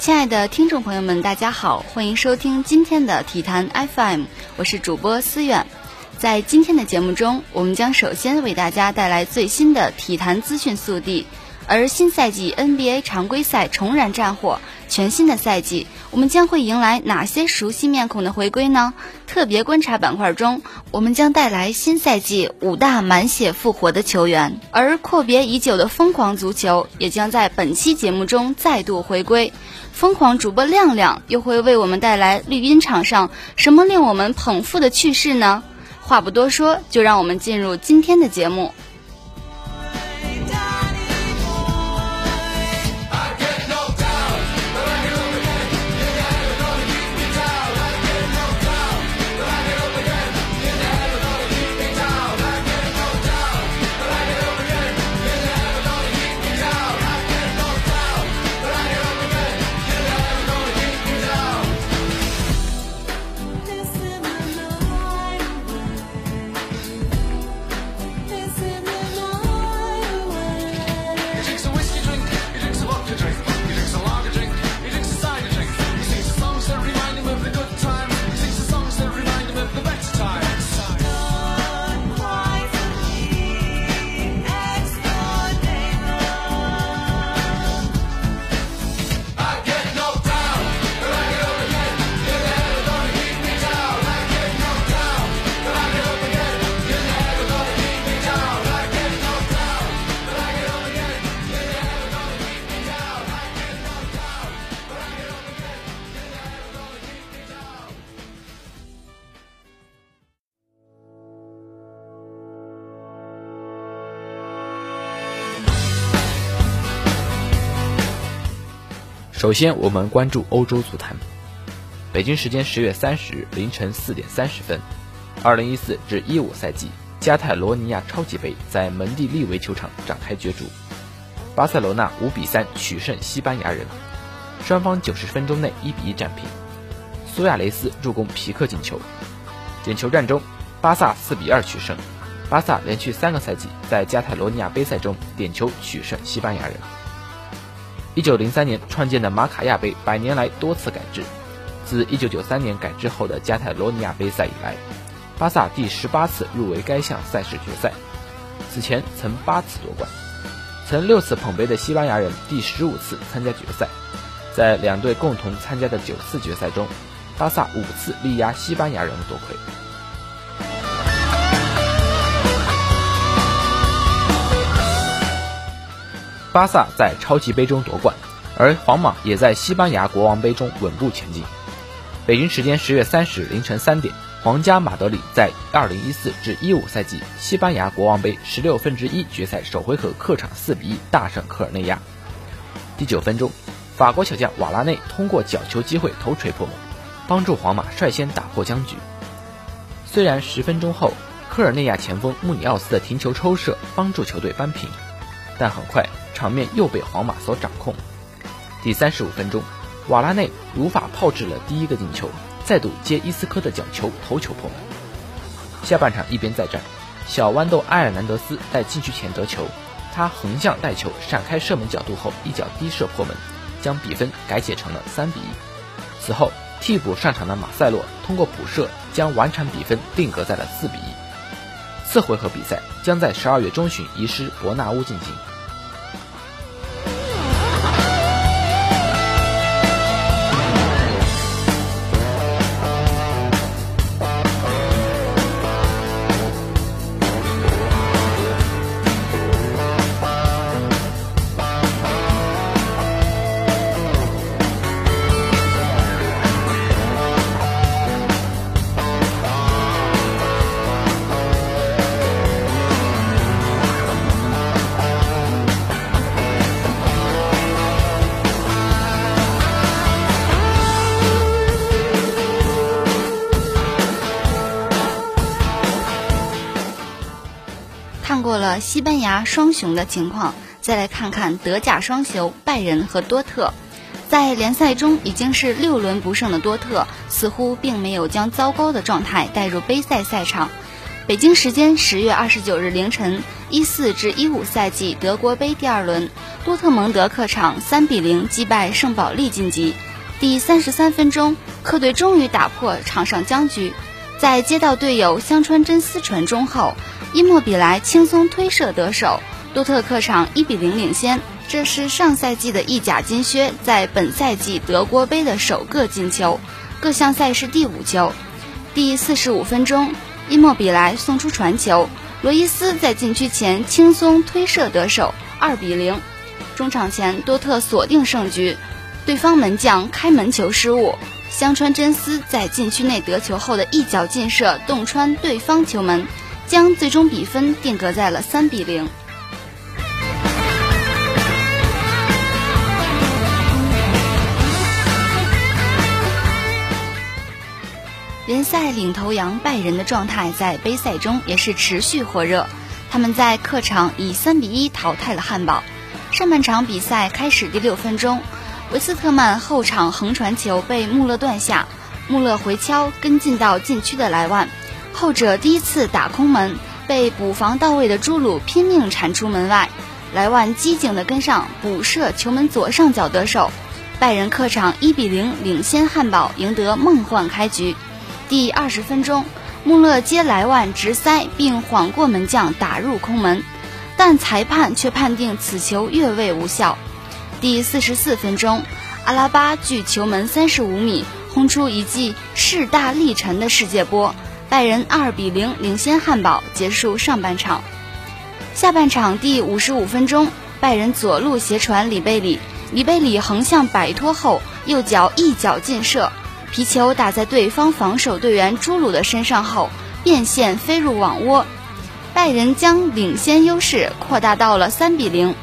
亲爱的听众朋友们，大家好，欢迎收听今天的体坛 FM，我是主播思远。在今天的节目中，我们将首先为大家带来最新的体坛资讯速递。而新赛季 NBA 常规赛重燃战火，全新的赛季，我们将会迎来哪些熟悉面孔的回归呢？特别观察板块中，我们将带来新赛季五大满血复活的球员，而阔别已久的疯狂足球也将在本期节目中再度回归。疯狂主播亮亮又会为我们带来绿茵场上什么令我们捧腹的趣事呢？话不多说，就让我们进入今天的节目。首先，我们关注欧洲足坛。北京时间十月三十日凌晨四点三十分，二零一四至一五赛季加泰罗尼亚超级杯在门蒂利维球场展开角逐，巴塞罗那五比三取胜西班牙人，双方九十分钟内一比一战平，苏亚雷斯助攻皮克进球。点球战中，巴萨四比二取胜，巴萨连续三个赛季在加泰罗尼亚杯赛中点球取胜西班牙人。一九零三年创建的马卡亚杯百年来多次改制，自一九九三年改制后的加泰罗尼亚杯赛以来，巴萨第十八次入围该项赛事决赛，此前曾八次夺冠。曾六次捧杯的西班牙人第十五次参加决赛，在两队共同参加的九次决赛中，巴萨五次力压西班牙人夺魁。巴萨在超级杯中夺冠，而皇马也在西班牙国王杯中稳步前进。北京时间十月三十日凌晨三点，皇家马德里在二零一四至一五赛季西班牙国王杯十六分之一决赛首回合客场四比一大胜科尔内亚。第九分钟，法国小将瓦拉内通过角球机会头锤破门，帮助皇马率先打破僵局。虽然十分钟后科尔内亚前锋穆里奥斯的停球抽射帮助球队扳平，但很快。场面又被皇马所掌控。第三十五分钟，瓦拉内如法炮制了第一个进球，再度接伊斯科的角球头球破门。下半场一边再战，小豌豆埃尔南德斯在禁区前得球，他横向带球闪开射门角度后一脚低射破门，将比分改写成了三比一。此后替补上场的马塞洛通过补射将完场比分定格在了四比一。次回合比赛将在十二月中旬移师伯纳乌进行。西班牙双雄的情况，再来看看德甲双雄拜仁和多特。在联赛中已经是六轮不胜的多特，似乎并没有将糟糕的状态带入杯赛赛场。北京时间十月二十九日凌晨，一四至一五赛季德国杯第二轮，多特蒙德客场三比零击败圣保利晋级。第三十三分钟，客队终于打破场上僵局，在接到队友香川真司传中后，伊莫比莱轻松推射得手，多特客场一比零领先。这是上赛季的意甲金靴在本赛季德国杯的首个进球，各项赛事第五球。第四十五分钟，伊莫比莱送出传球。罗伊斯在禁区前轻松推射得手，二比零。中场前，多特锁定胜局，对方门将开门球失误，香川真司在禁区内得球后的一脚劲射洞穿对方球门，将最终比分定格在了三比零。联赛领头羊拜仁的状态在杯赛中也是持续火热，他们在客场以三比一淘汰了汉堡。上半场比赛开始第六分钟，维斯特曼后场横传球被穆勒断下，穆勒回敲跟进到禁区的莱万，后者第一次打空门，被补防到位的朱鲁拼命铲出门外，莱万机警的跟上补射球门左上角得手，拜仁客场一比零领先汉堡，赢得梦幻开局。第二十分钟，穆勒接莱万直塞，并晃过门将打入空门，但裁判却判定此球越位无效。第四十四分钟，阿拉巴距球门三十五米轰出一记势大力沉的世界波，拜仁二比零领先汉堡，结束上半场。下半场第五十五分钟，拜仁左路斜传里贝里，里贝里横向摆脱后，右脚一脚劲射。皮球打在对方防守队员朱鲁的身上后，变线飞入网窝，拜仁将领先优势扩大到了三比零。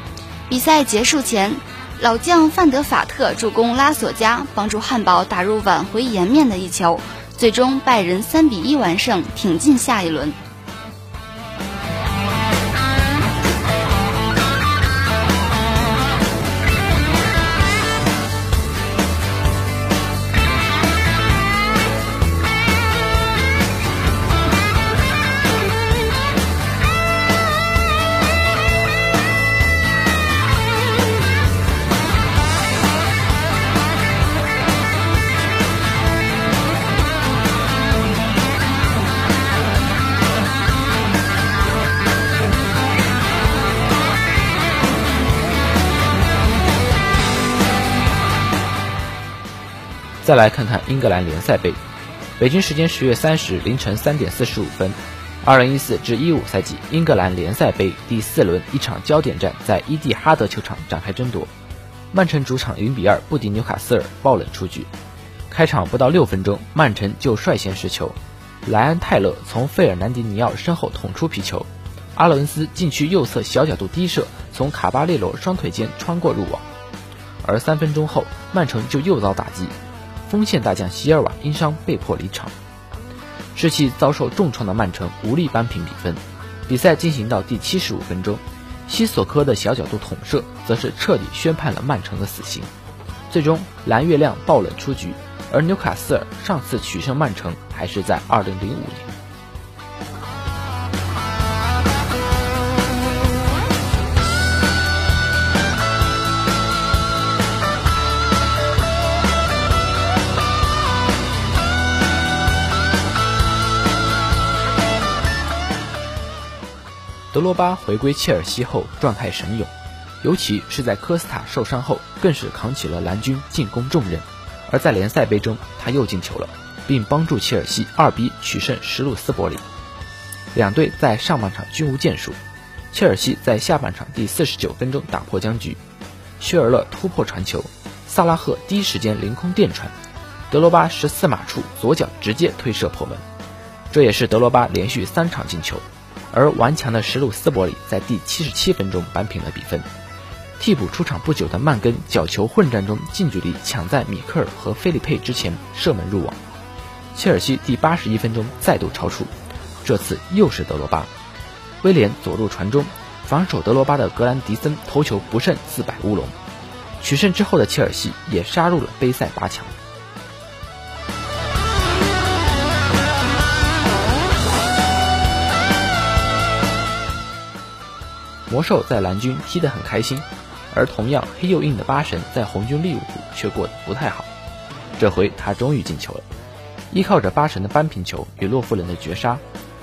比赛结束前，老将范德法特助攻拉索加，帮助汉堡打入挽回颜面的一球，最终拜仁三比一完胜，挺进下一轮。再来看看英格兰联赛杯，北京时间十月三十日凌晨三点四十五分，二零一四至一五赛季英格兰联赛杯第四轮一场焦点战在伊蒂哈德球场展开争夺，曼城主场零比二不敌纽卡斯尔，爆冷出局。开场不到六分钟，曼城就率先失球，莱安泰勒从费尔南迪尼奥身后捅出皮球，阿伦斯禁区右侧小角度低射，从卡巴列罗双腿间穿过入网。而三分钟后，曼城就又遭打击。锋线大将席尔瓦因伤被迫离场，士气遭受重创的曼城无力扳平比分。比赛进行到第七十五分钟，西索科的小角度捅射则是彻底宣判了曼城的死刑。最终蓝月亮爆冷出局，而纽卡斯尔上次取胜曼城还是在二零零五年。德罗巴回归切尔西后状态神勇，尤其是在科斯塔受伤后，更是扛起了蓝军进攻重任。而在联赛杯中，他又进球了，并帮助切尔西二比取胜什鲁斯伯里。两队在上半场均无建树，切尔西在下半场第四十九分钟打破僵局，薛尔勒突破传球，萨拉赫第一时间凌空电传，德罗巴十四码处左脚直接推射破门，这也是德罗巴连续三场进球。而顽强的什鲁斯伯里在第七十七分钟扳平了比分。替补出场不久的曼根角球混战中近距离抢在米克尔和菲利佩之前射门入网。切尔西第八十一分钟再度超出，这次又是德罗巴。威廉左路传中，防守德罗巴的格兰迪森头球不慎自摆乌龙。取胜之后的切尔西也杀入了杯赛八强。魔兽在蓝军踢得很开心，而同样黑又硬的巴神在红军利物浦却过得不太好。这回他终于进球了，依靠着巴神的扳平球与洛夫伦的绝杀，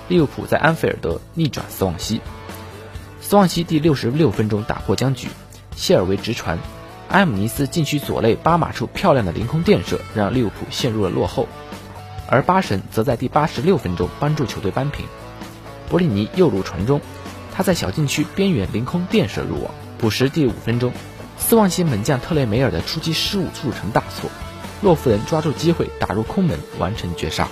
利物浦在安菲尔德逆转斯旺西。斯旺西第六十六分钟打破僵局，谢尔维直传，埃姆尼斯禁区左肋八码处漂亮的凌空垫射，让利物浦陷入了落后。而巴神则在第八十六分钟帮助球队扳平。博里尼右路传中，他在小禁区边缘凌空垫射入网。补时第五分钟，斯旺西门将特雷梅尔的出击失误铸成大错。洛夫人抓住机会打入空门，完成绝杀。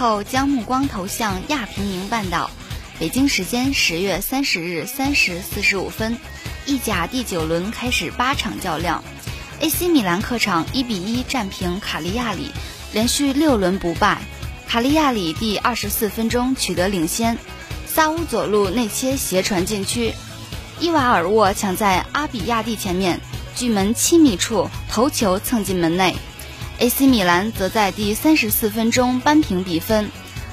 后将目光投向亚平宁半岛。北京时间十月三十日三时四十五分，意甲第九轮开始八场较量。AC 米兰客场一比一战平卡利亚里，连续六轮不败。卡利亚里第二十四分钟取得领先，萨乌左路内切斜传禁区，伊瓦尔沃抢在阿比亚蒂前面，距门七米处头球蹭进门内。AC 米兰则在第三十四分钟扳平比分，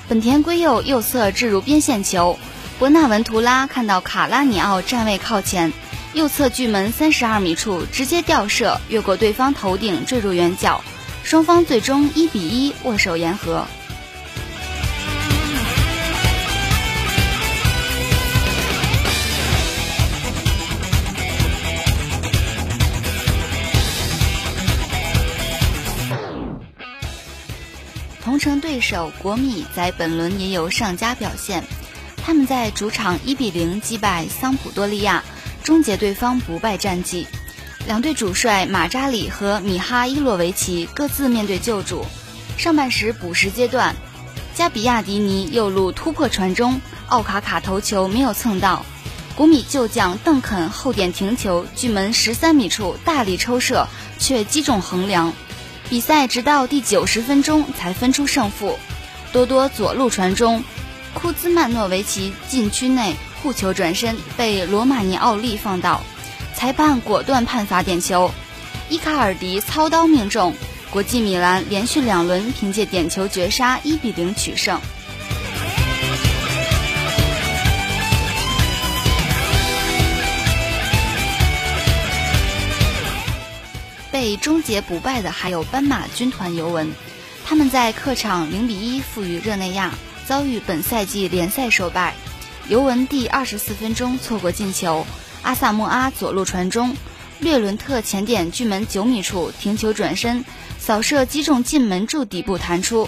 本田圭佑右侧置入边线球，博纳文图拉看到卡拉尼奥站位靠前，右侧距门三十二米处直接吊射，越过对方头顶坠入远角，双方最终一比一握手言和。同城对手国米在本轮也有上佳表现，他们在主场一比零击败桑普多利亚，终结对方不败战绩。两队主帅马扎里和米哈伊洛维奇各自面对救主。上半时补时阶段，加比亚迪尼右路突破传中，奥卡卡头球没有蹭到，国米旧将邓肯后点停球，距门十三米处大力抽射，却击中横梁。比赛直到第九十分钟才分出胜负，多多左路传中，库兹曼诺维奇禁区内护球转身被罗马尼奥利放倒，裁判果断判罚点球，伊卡尔迪操刀命中，国际米兰连续两轮凭借点球绝杀一比零取胜。被终结不败的还有斑马军团尤文，他们在客场零比一负于热内亚，遭遇本赛季联赛首败。尤文第二十四分钟错过进球，阿萨莫阿左路传中，略伦特前点距门九米处停球转身扫射击中进门柱底部弹出。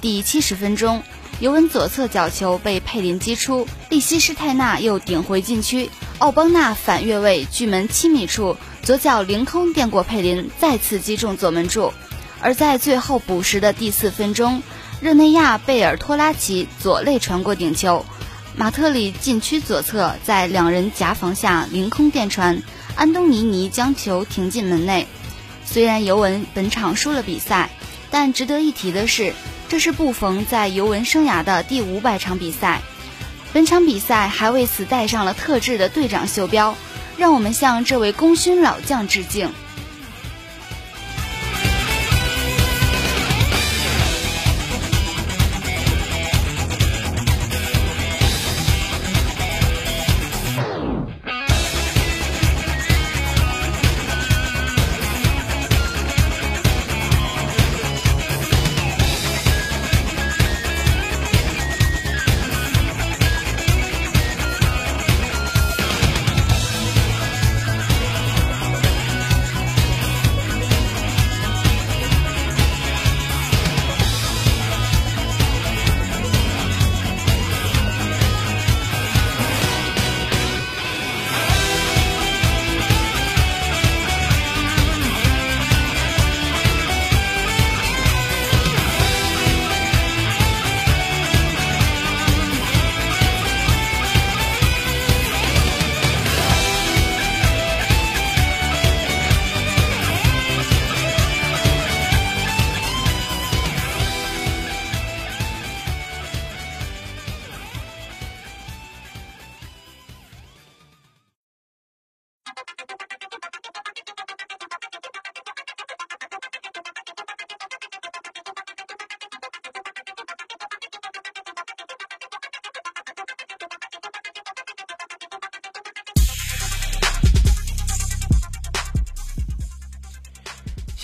第七十分钟，尤文左侧角球被佩林击出，利希施泰纳又顶回禁区，奥邦纳反越位距门七米处。左脚凌空垫过佩林，再次击中左门柱。而在最后补时的第四分钟，热内亚贝尔托拉奇左肋传过顶球，马特里禁区左侧在两人夹防下凌空垫传，安东尼尼将球停进门内。虽然尤文本场输了比赛，但值得一提的是，这是布冯在尤文生涯的第五百场比赛。本场比赛还为此戴上了特制的队长袖标。让我们向这位功勋老将致敬。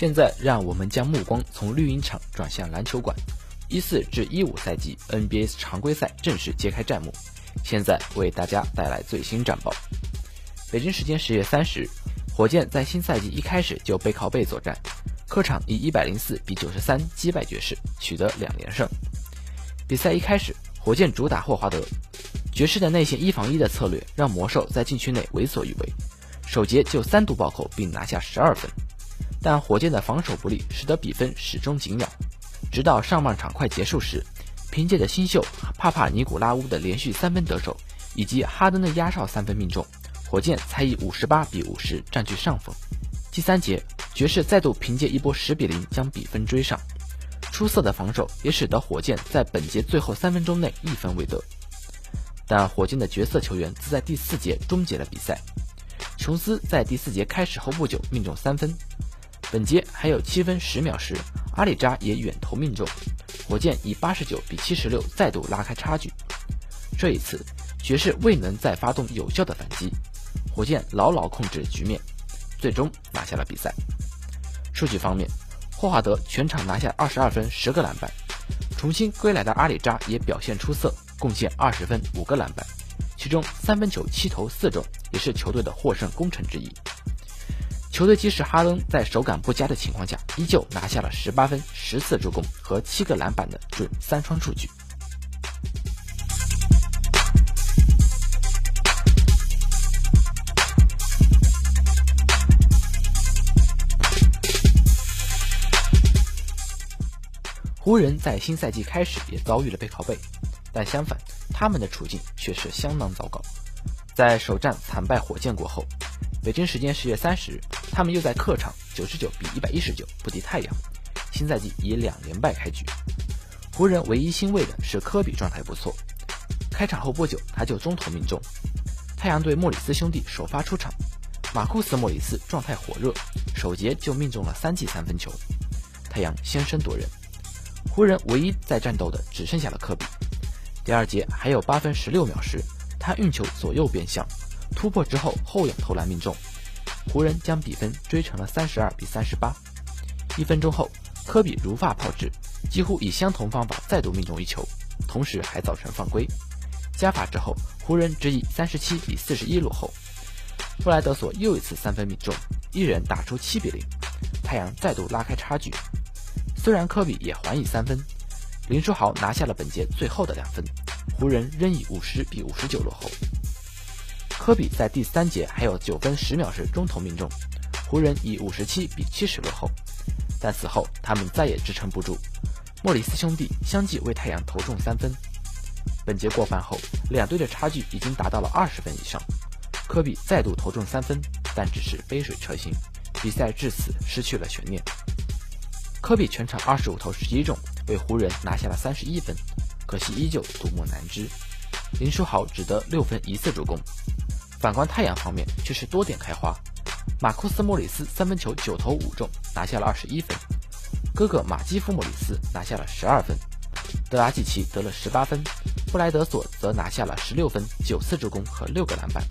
现在，让我们将目光从绿茵场转向篮球馆。一四至一五赛季 NBA 常规赛正式揭开战幕。现在为大家带来最新战报。北京时间十月三十日，火箭在新赛季一开始就背靠背作战，客场以一百零四比九十三击败爵士，取得两连胜。比赛一开始，火箭主打霍华德，爵士的内线一防一的策略让魔兽在禁区内为所欲为，首节就三度暴扣并拿下十二分。但火箭的防守不利，使得比分始终紧咬。直到上半场快结束时，凭借着新秀帕帕尼古拉乌的连续三分得手，以及哈登的压哨三分命中，火箭才以五十八比五十占据上风。第三节，爵士再度凭借一波十比零将比分追上。出色的防守也使得火箭在本节最后三分钟内一分未得。但火箭的角色球员则在第四节终结了比赛。琼斯在第四节开始后不久命中三分。本节还有七分十秒时，阿里扎也远投命中，火箭以八十九比七十六再度拉开差距。这一次，爵士未能再发动有效的反击，火箭牢牢控制局面，最终拿下了比赛。数据方面，霍华德全场拿下二十二分十个篮板，重新归来的阿里扎也表现出色，贡献二十分五个篮板，其中三分球七投四中，也是球队的获胜功臣之一。球队即使哈登在手感不佳的情况下，依旧拿下了十八分、十次助攻和七个篮板的准三双数据。湖人，在新赛季开始也遭遇了背靠背，但相反，他们的处境却是相当糟糕。在首战惨败火箭过后。北京时间十月三十日，他们又在客场九十九比一百一十九不敌太阳，新赛季以两连败开局。湖人唯一欣慰的是科比状态不错，开场后不久他就中投命中。太阳队莫里斯兄弟首发出场，马库斯·莫里斯状态火热，首节就命中了三记三分球，太阳先声夺人。湖人唯一在战斗的只剩下了科比。第二节还有八分十六秒时，他运球左右变向。突破之后后仰投篮命中，湖人将比分追成了三十二比三十八。一分钟后，科比如法炮制，几乎以相同方法再度命中一球，同时还造成犯规。加罚之后，湖人只以三十七比四十一落后。布莱德索又一次三分命中，一人打出七比零，太阳再度拉开差距。虽然科比也还以三分，林书豪拿下了本节最后的两分，湖人仍以五十比五十九落后。科比在第三节还有九分十秒时中投命中，湖人以五十七比七十落后，但此后他们再也支撑不住。莫里斯兄弟相继为太阳投中三分。本节过半后，两队的差距已经达到了二十分以上。科比再度投中三分，但只是杯水车薪，比赛至此失去了悬念。科比全场二十五投十一中，为湖人拿下了三十一分，可惜依旧独木难支。林书豪只得六分一次助攻。反观太阳方面却是多点开花。马库斯·莫里斯三分球九投五中，拿下了二十一分；哥哥马基夫·莫里斯拿下了十二分；德拉季奇得了十八分；布莱德索则拿下了十六分、九次助攻和六个篮板。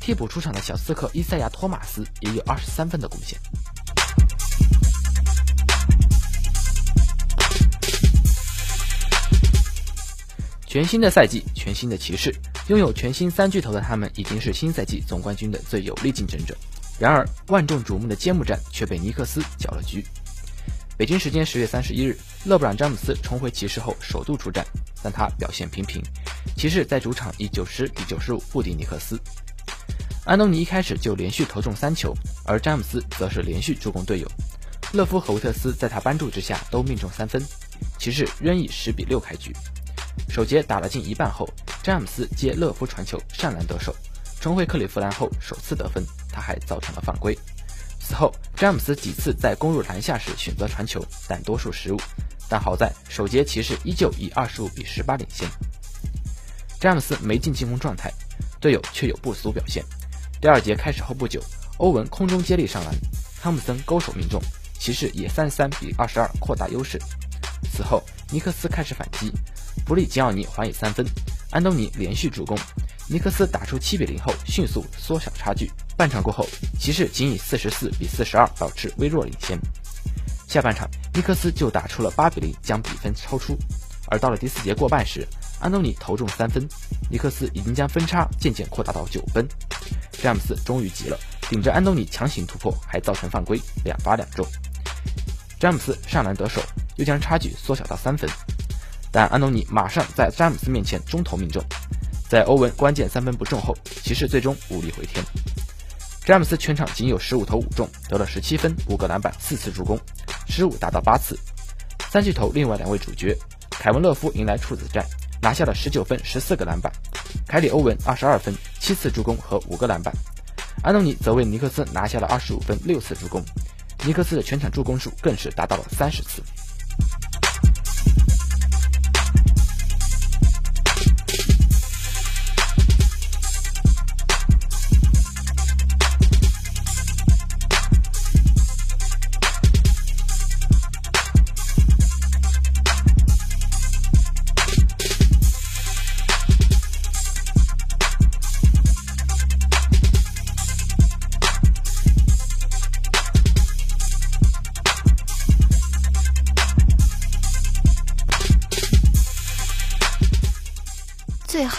替补出场的小刺客伊赛亚·托马斯也有二十三分的贡献。全新的赛季，全新的骑士，拥有全新三巨头的他们，已经是新赛季总冠军的最有力竞争者。然而，万众瞩目的揭幕战却被尼克斯搅了局。北京时间十月三十一日，勒布朗·詹姆斯重回骑士后首度出战，但他表现平平。骑士在主场以九十比九十五不敌尼克斯。安东尼一开始就连续投中三球，而詹姆斯则是连续助攻队友。勒夫和维特斯在他帮助之下都命中三分，骑士仍以十比六开局。首节打了近一半后，詹姆斯接勒夫传球上篮得手，重回克利夫兰后首次得分。他还造成了犯规。此后，詹姆斯几次在攻入篮下时选择传球，但多数失误。但好在首节骑士依旧以二十五比十八领先。詹姆斯没进进攻状态，队友却有不俗表现。第二节开始后不久，欧文空中接力上篮，汤普森勾手命中，骑士以三十三比二十二扩大优势。此后，尼克斯开始反击，弗里吉奥尼还以三分，安东尼连续助攻。尼克斯打出七比零后，迅速缩小差距。半场过后，骑士仅以四十四比四十二保持微弱领先。下半场，尼克斯就打出了八比零，将比分超出。而到了第四节过半时，安东尼投中三分，尼克斯已经将分差渐渐扩大到九分。詹姆斯终于急了，顶着安东尼强行突破，还造成犯规，两罚两中。詹姆斯上篮得手，又将差距缩小到三分。但安东尼马上在詹姆斯面前中投命中。在欧文关键三分不中后，骑士最终无力回天。詹姆斯全场仅有十五投五中，得了十七分、五个篮板、四次助攻，失误达到八次。三巨头另外两位主角，凯文·勒夫迎来处子战，拿下了十九分、十四个篮板；凯里·欧文二十二分、七次助攻和五个篮板。安东尼则为尼克斯拿下了二十五分、六次助攻，尼克斯的全场助攻数更是达到了三十次。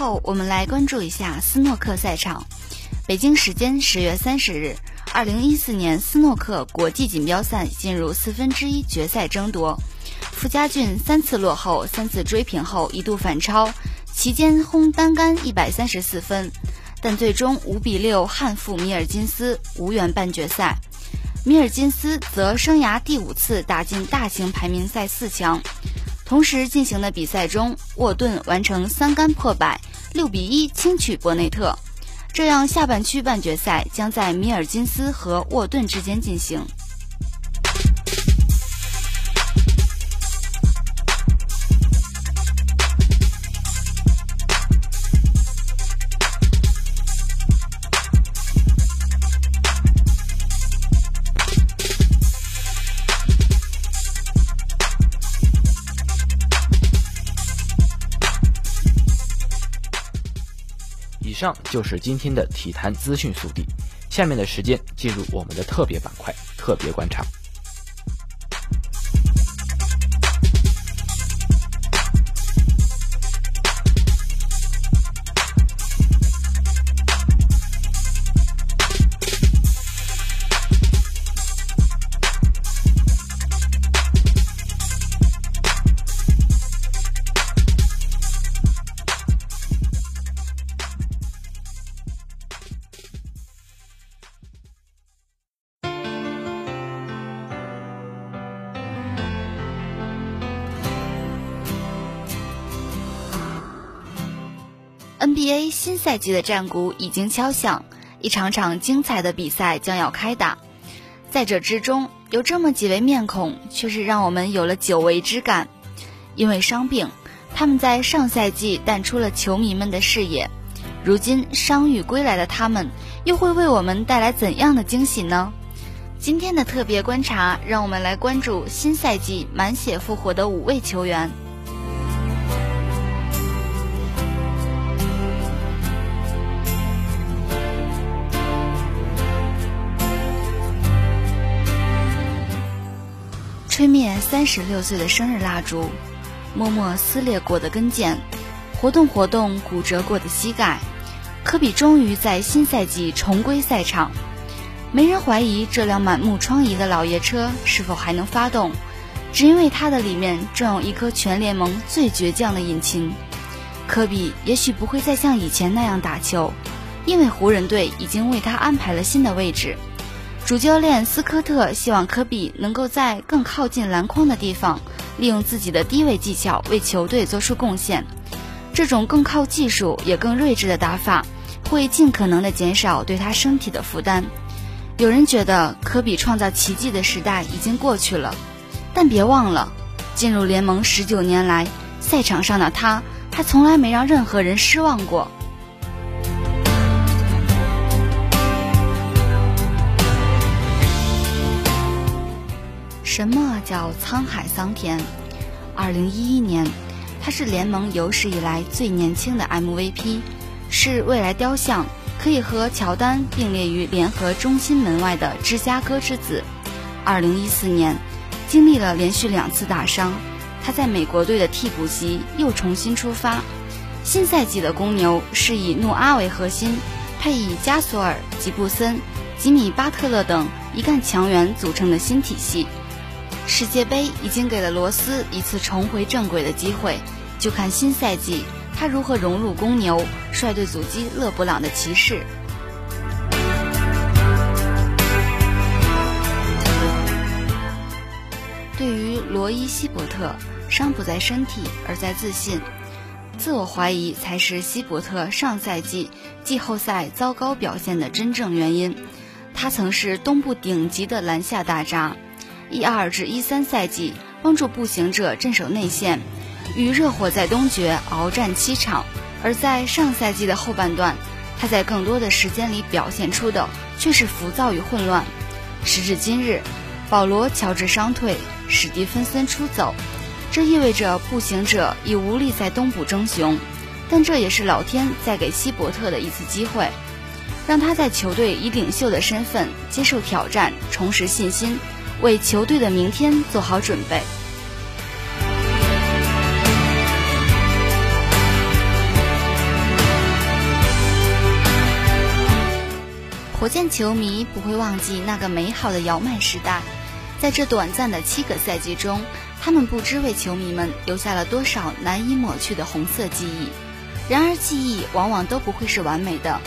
后，我们来关注一下斯诺克赛场。北京时间十月三十日，二零一四年斯诺克国际锦标赛进入四分之一决赛争夺。傅家俊三次落后、三次追平后一度反超，期间轰单杆一百三十四分，但最终五比六憾负米尔金斯，无缘半决赛。米尔金斯则生涯第五次打进大型排名赛四强。同时进行的比赛中，沃顿完成三杆破百，六比一轻取博内特，这样下半区半决赛将在米尔金斯和沃顿之间进行。上就是今天的体坛资讯速递，下面的时间进入我们的特别板块——特别观察。NBA 新赛季的战鼓已经敲响，一场场精彩的比赛将要开打。在这之中，有这么几位面孔，却是让我们有了久违之感。因为伤病，他们在上赛季淡出了球迷们的视野。如今伤愈归来的他们，又会为我们带来怎样的惊喜呢？今天的特别观察，让我们来关注新赛季满血复活的五位球员。吹灭三十六岁的生日蜡烛，默默撕裂过的跟腱，活动活动骨折过的膝盖，科比终于在新赛季重归赛场。没人怀疑这辆满目疮痍的老爷车是否还能发动，只因为它的里面装有一颗全联盟最倔强的引擎。科比也许不会再像以前那样打球，因为湖人队已经为他安排了新的位置。主教练斯科特希望科比能够在更靠近篮筐的地方，利用自己的低位技巧为球队做出贡献。这种更靠技术也更睿智的打法，会尽可能的减少对他身体的负担。有人觉得科比创造奇迹的时代已经过去了，但别忘了，进入联盟十九年来，赛场上的他还从来没让任何人失望过。什么叫沧海桑田？二零一一年，他是联盟有史以来最年轻的 MVP，是未来雕像。可以和乔丹并列于联合中心门外的芝加哥之子。二零一四年，经历了连续两次大伤，他在美国队的替补席又重新出发。新赛季的公牛是以诺阿为核心，配以加索尔、吉布森、吉米巴特勒等一干强援组成的新体系。世界杯已经给了罗斯一次重回正轨的机会，就看新赛季。他如何融入公牛，率队阻击勒布朗的骑士？对于罗伊·希伯特，伤不在身体，而在自信。自我怀疑才是希伯特上赛季季后赛糟糕表现的真正原因。他曾是东部顶级的篮下大闸，一二至一三赛季帮助步行者镇守内线。与热火在东决鏖战七场，而在上赛季的后半段，他在更多的时间里表现出的却是浮躁与混乱。时至今日，保罗·乔治伤退，史蒂芬森出走，这意味着步行者已无力在东部争雄。但这也是老天在给希伯特的一次机会，让他在球队以领袖的身份接受挑战，重拾信心，为球队的明天做好准备。火箭球迷不会忘记那个美好的姚麦时代，在这短暂的七个赛季中，他们不知为球迷们留下了多少难以抹去的红色记忆。然而，记忆往往都不会是完美的。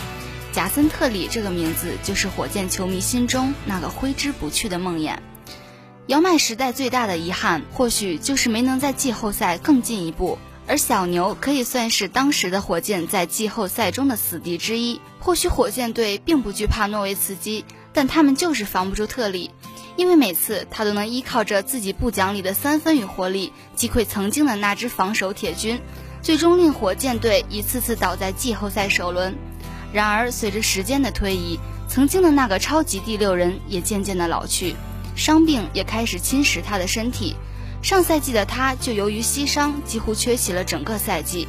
贾森特里这个名字就是火箭球迷心中那个挥之不去的梦魇。姚麦时代最大的遗憾，或许就是没能在季后赛更进一步。而小牛可以算是当时的火箭在季后赛中的死敌之一。或许火箭队并不惧怕诺维茨基，但他们就是防不住特里，因为每次他都能依靠着自己不讲理的三分与活力击溃曾经的那支防守铁军，最终令火箭队一次次倒在季后赛首轮。然而，随着时间的推移，曾经的那个超级第六人也渐渐的老去，伤病也开始侵蚀他的身体。上赛季的他就由于膝伤几乎缺席了整个赛季，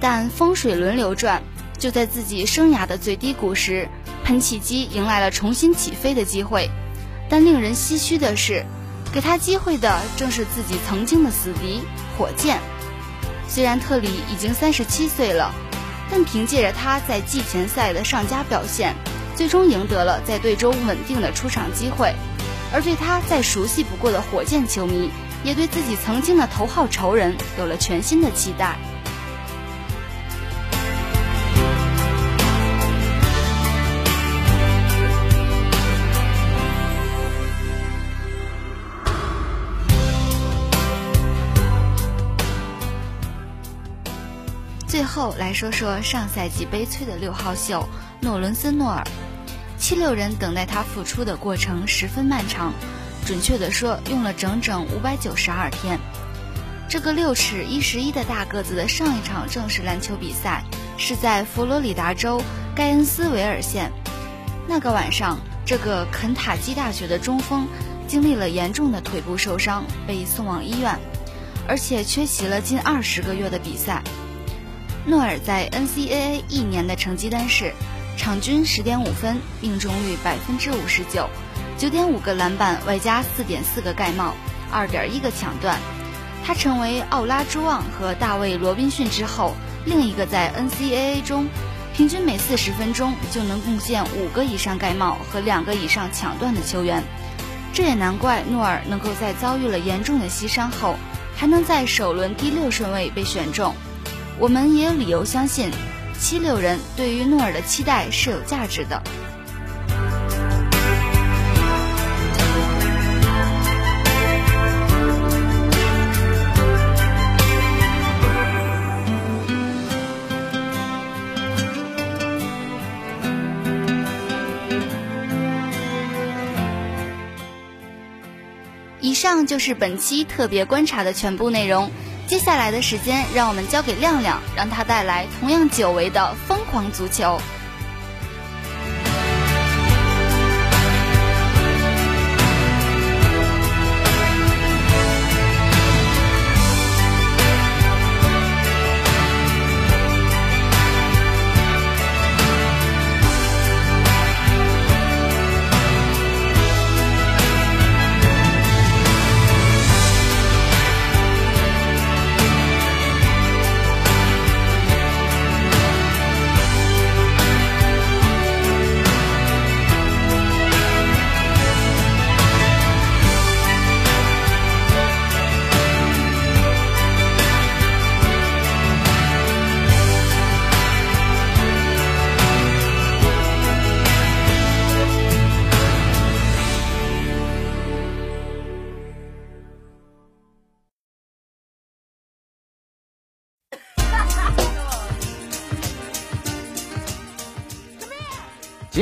但风水轮流转，就在自己生涯的最低谷时，喷气机迎来了重新起飞的机会。但令人唏嘘的是，给他机会的正是自己曾经的死敌火箭。虽然特里已经三十七岁了，但凭借着他在季前赛的上佳表现，最终赢得了在队中稳定的出场机会。而对他再熟悉不过的火箭球迷。也对自己曾经的头号仇人有了全新的期待。最后来说说上赛季悲催的六号秀诺伦森诺尔，七六人等待他复出的过程十分漫长。准确地说，用了整整五百九十二天。这个六尺一十一的大个子的上一场正式篮球比赛是在佛罗里达州盖恩斯维尔县。那个晚上，这个肯塔基大学的中锋经历了严重的腿部受伤，被送往医院，而且缺席了近二十个月的比赛。诺尔在 NCAA 一年的成绩单是：场均十点五分，命中率百分之五十九，九点五个篮板，外加四点四个盖帽，二点一个抢断。他成为奥拉朱旺和大卫罗宾逊之后另一个在 NCAA 中平均每四十分钟就能贡献五个以上盖帽和两个以上抢断的球员。这也难怪诺尔能够在遭遇了严重的膝伤后，还能在首轮第六顺位被选中。我们也有理由相信，七六人对于诺尔的期待是有价值的。以上就是本期特别观察的全部内容。接下来的时间，让我们交给亮亮，让他带来同样久违的疯狂足球。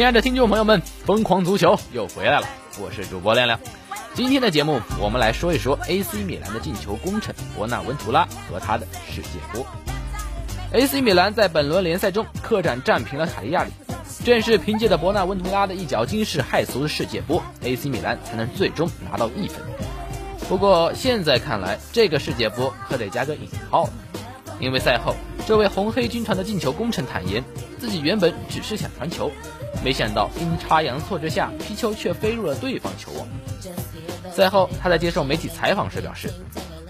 亲爱的听众朋友们，疯狂足球又回来了，我是主播亮亮。今天的节目，我们来说一说 AC 米兰的进球功臣伯纳文图拉和他的世界波。AC 米兰在本轮联赛中客战战平了卡利亚里，正是凭借着伯纳文图拉的一脚惊世骇俗的世界波，AC 米兰才能最终拿到一分。不过现在看来，这个世界波可得加个引号了，因为赛后这位红黑军团的进球功臣坦言，自己原本只是想传球。没想到阴差阳错之下，皮球却飞入了对方球网。赛后，他在接受媒体采访时表示：“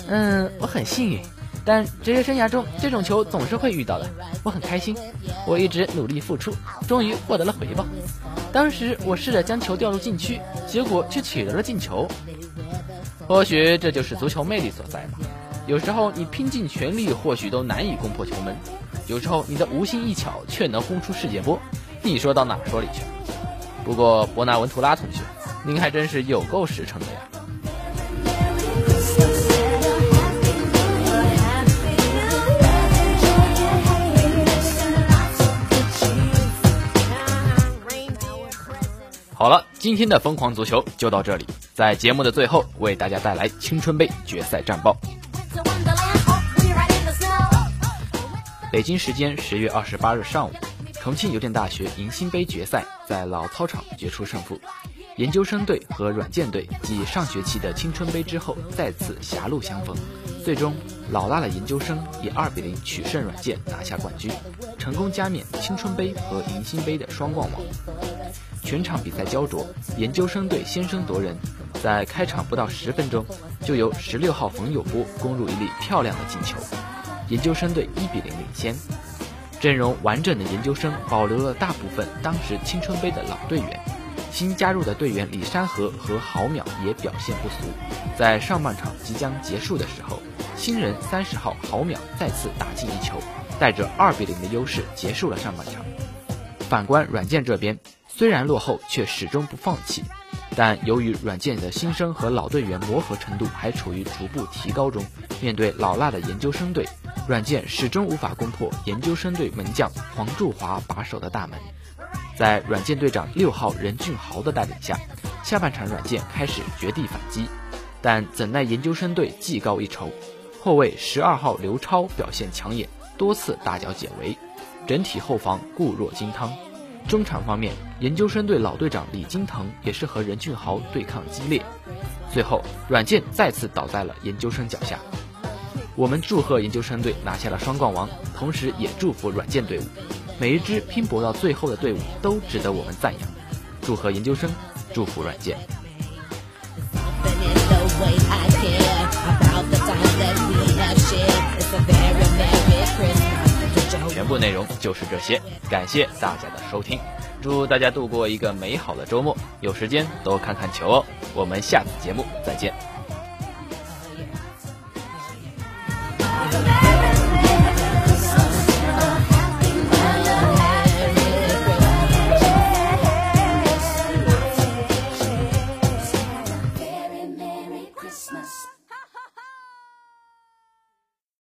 嗯，我很幸运，但职业生涯中这种球总是会遇到的。我很开心，我一直努力付出，终于获得了回报。当时我试着将球掉入禁区，结果却取得了进球。或许这就是足球魅力所在吧。有时候你拼尽全力，或许都难以攻破球门；有时候你的无心一巧，却能轰出世界波。”你说到哪说理去？不过伯纳文图拉同学，您还真是有够实诚的呀！好了，今天的疯狂足球就到这里，在节目的最后为大家带来青春杯决赛战报。北京时间十月二十八日上午。重庆邮电大学迎新杯决赛在老操场决出胜负，研究生队和软件队继上学期的青春杯之后再次狭路相逢，最终老辣的研究生以二比零取胜软件拿下冠军，成功加冕青春杯和迎新杯的双冠王。全场比赛焦灼，研究生队先声夺人，在开场不到十分钟就由十六号冯友波攻入一粒漂亮的进球，研究生队一比零领先。阵容完整的研究生保留了大部分当时青春杯的老队员，新加入的队员李山河和郝淼也表现不俗。在上半场即将结束的时候，新人三十号郝淼再次打进一球，带着二比零的优势结束了上半场。反观软件这边，虽然落后，却始终不放弃。但由于软件的新生和老队员磨合程度还处于逐步提高中，面对老辣的研究生队。软件始终无法攻破研究生队门将黄祝华把守的大门，在软件队长六号任俊豪的带领下，下半场软件开始绝地反击，但怎奈研究生队技高一筹，后卫十二号刘超表现抢眼，多次大脚解围，整体后防固若金汤。中场方面，研究生队老队长李金腾也是和任俊豪对抗激烈，最后阮健再次倒在了研究生脚下。我们祝贺研究生队拿下了双冠王，同时也祝福软件队伍，每一支拼搏到最后的队伍都值得我们赞扬。祝贺研究生，祝福软件。部内容就是这些，感谢大家的收听，祝大家度过一个美好的周末，有时间多看看球哦。我们下次节目再见。